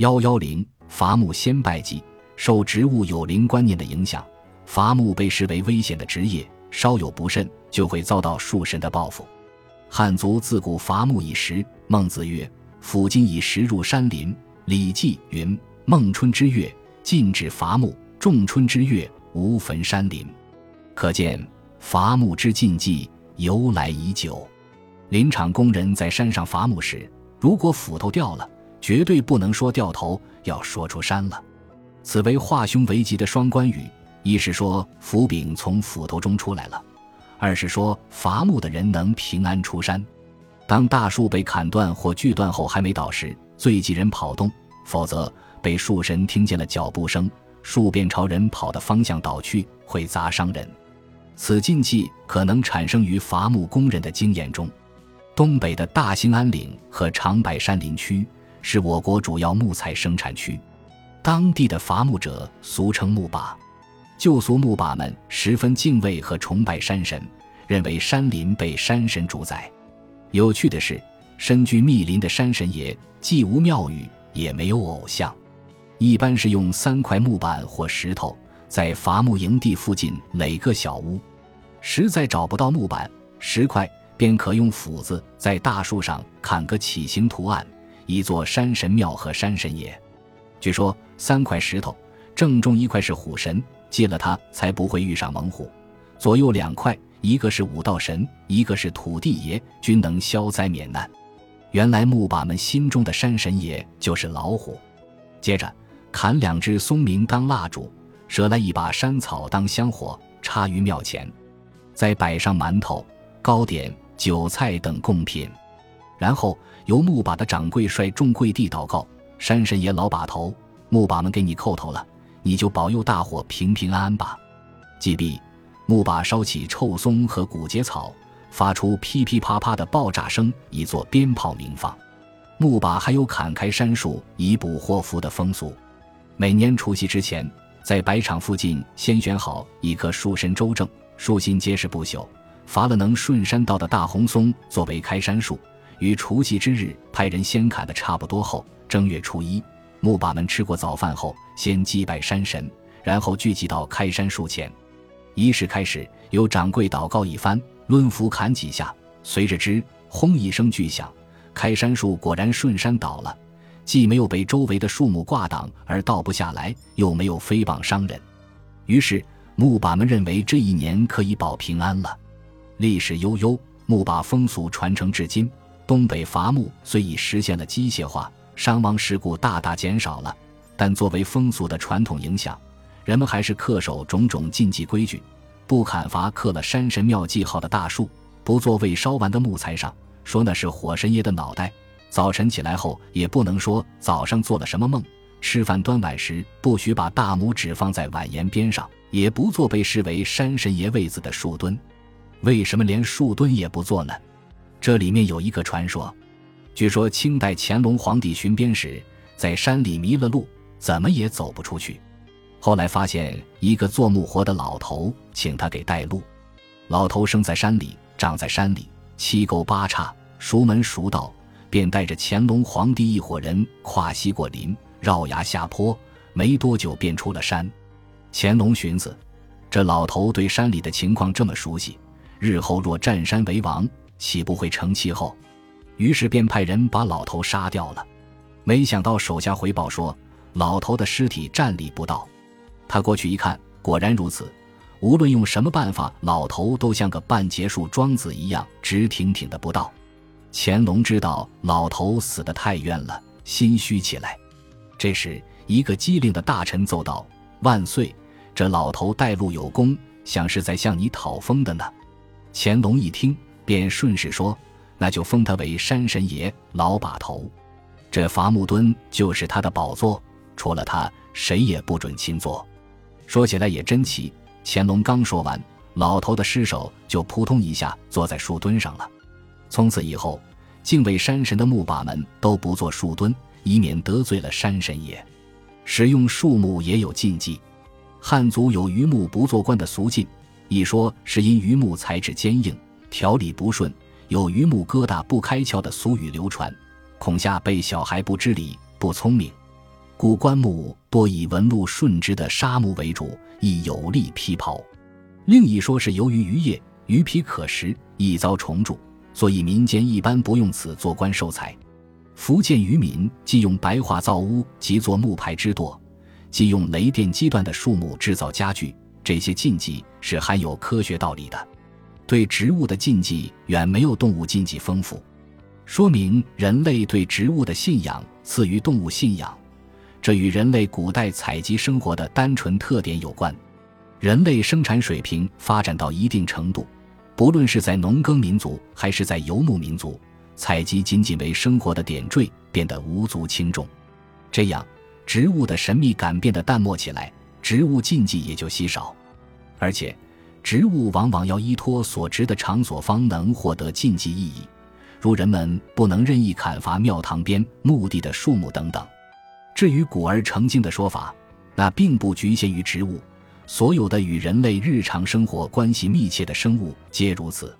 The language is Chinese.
幺幺零伐木先拜祭，受植物有灵观念的影响，伐木被视为危险的职业，稍有不慎就会遭到树神的报复。汉族自古伐木以石，孟子曰：“斧今以石入山林。”《礼记》云：“孟春之月，禁止伐木；仲春之月，无焚山林。”可见伐木之禁忌由来已久。林场工人在山上伐木时，如果斧头掉了，绝对不能说掉头，要说出山了。此为化凶为吉的双关语：一是说斧柄从斧头中出来了。二是说伐木的人能平安出山。当大树被砍断或锯断后还没倒时，最忌人跑动，否则被树神听见了脚步声，树便朝人跑的方向倒去，会砸伤人。此禁忌可能产生于伐木工人的经验中。东北的大兴安岭和长白山林区是我国主要木材生产区，当地的伐木者俗称木把。旧俗木把们十分敬畏和崇拜山神，认为山林被山神主宰。有趣的是，身居密林的山神爷既无庙宇，也没有偶像，一般是用三块木板或石头在伐木营地附近垒个小屋。实在找不到木板、石块，便可用斧子在大树上砍个起形图案，一座山神庙和山神爷。据说三块石头，正中一块是虎神。借了它，才不会遇上猛虎。左右两块，一个是武道神，一个是土地爷，均能消灾免难。原来木把们心中的山神爷就是老虎。接着砍两只松明当蜡烛，折来一把山草当香火，插于庙前，再摆上馒头、糕点、酒菜等贡品，然后由木把的掌柜率众跪地祷告：“山神爷老把头，木把们给你叩头了。”你就保佑大伙平平安安吧。祭毕，木把烧起臭松和骨节草，发出噼噼啪啪的爆炸声，以作鞭炮鸣放。木把还有砍开杉树以补祸福的风俗。每年除夕之前，在白场附近先选好一棵树身周正、树心结实不朽、伐了能顺山道的大红松作为开山树，于除夕之日派人先砍的差不多后，正月初一。木把们吃过早饭后，先祭拜山神，然后聚集到开山树前。仪式开始，由掌柜祷告一番，抡斧砍几下，随着之轰一声巨响，开山树果然顺山倒了，既没有被周围的树木挂挡而倒不下来，又没有飞棒伤人。于是木把们认为这一年可以保平安了。历史悠悠，木把风俗传承至今。东北伐木虽已实现了机械化。伤亡事故大大减少了，但作为风俗的传统影响，人们还是恪守种种禁忌规矩：不砍伐刻了山神庙记号的大树，不坐未烧完的木材上，说那是火神爷的脑袋；早晨起来后也不能说早上做了什么梦；吃饭端碗时不许把大拇指放在碗沿边上，也不做被视为山神爷位子的树墩。为什么连树墩也不做呢？这里面有一个传说。据说清代乾隆皇帝巡边时，在山里迷了路，怎么也走不出去。后来发现一个做木活的老头，请他给带路。老头生在山里，长在山里，七沟八岔，熟门熟道，便带着乾隆皇帝一伙人跨溪过林，绕崖下坡，没多久便出了山。乾隆寻思，这老头对山里的情况这么熟悉，日后若占山为王，岂不会成气候？于是便派人把老头杀掉了，没想到手下回报说，老头的尸体站立不倒。他过去一看，果然如此。无论用什么办法，老头都像个半截树桩子一样直挺挺的不倒。乾隆知道老头死得太冤了，心虚起来。这时，一个机灵的大臣奏道：“万岁，这老头带路有功，想是在向你讨封的呢。”乾隆一听，便顺势说。那就封他为山神爷老把头，这伐木墩就是他的宝座，除了他，谁也不准亲坐。说起来也真奇，乾隆刚说完，老头的尸首就扑通一下坐在树墩上了。从此以后，敬畏山神的木把们都不做树墩，以免得罪了山神爷。使用树木也有禁忌，汉族有榆木不做官的俗禁，一说是因榆木材质坚硬，条理不顺。有榆木疙瘩不开窍的俗语流传，恐吓被小孩不知礼、不聪明。故棺木多以纹路顺直的沙木为主，亦有利劈刨。另一说是由于渔业鱼皮可食，易遭虫蛀，所以民间一般不用此做棺受财。福建渔民既用白桦造屋及做木牌之多，既用雷电击断的树木制造家具，这些禁忌是含有科学道理的。对植物的禁忌远没有动物禁忌丰富，说明人类对植物的信仰次于动物信仰，这与人类古代采集生活的单纯特点有关。人类生产水平发展到一定程度，不论是在农耕民族还是在游牧民族，采集仅仅为生活的点缀，变得无足轻重。这样，植物的神秘感变得淡漠起来，植物禁忌也就稀少。而且，植物往往要依托所植的场所方能获得禁忌意义，如人们不能任意砍伐庙堂边墓地的树木等等。至于古而成精的说法，那并不局限于植物。所有的与人类日常生活关系密切的生物皆如此。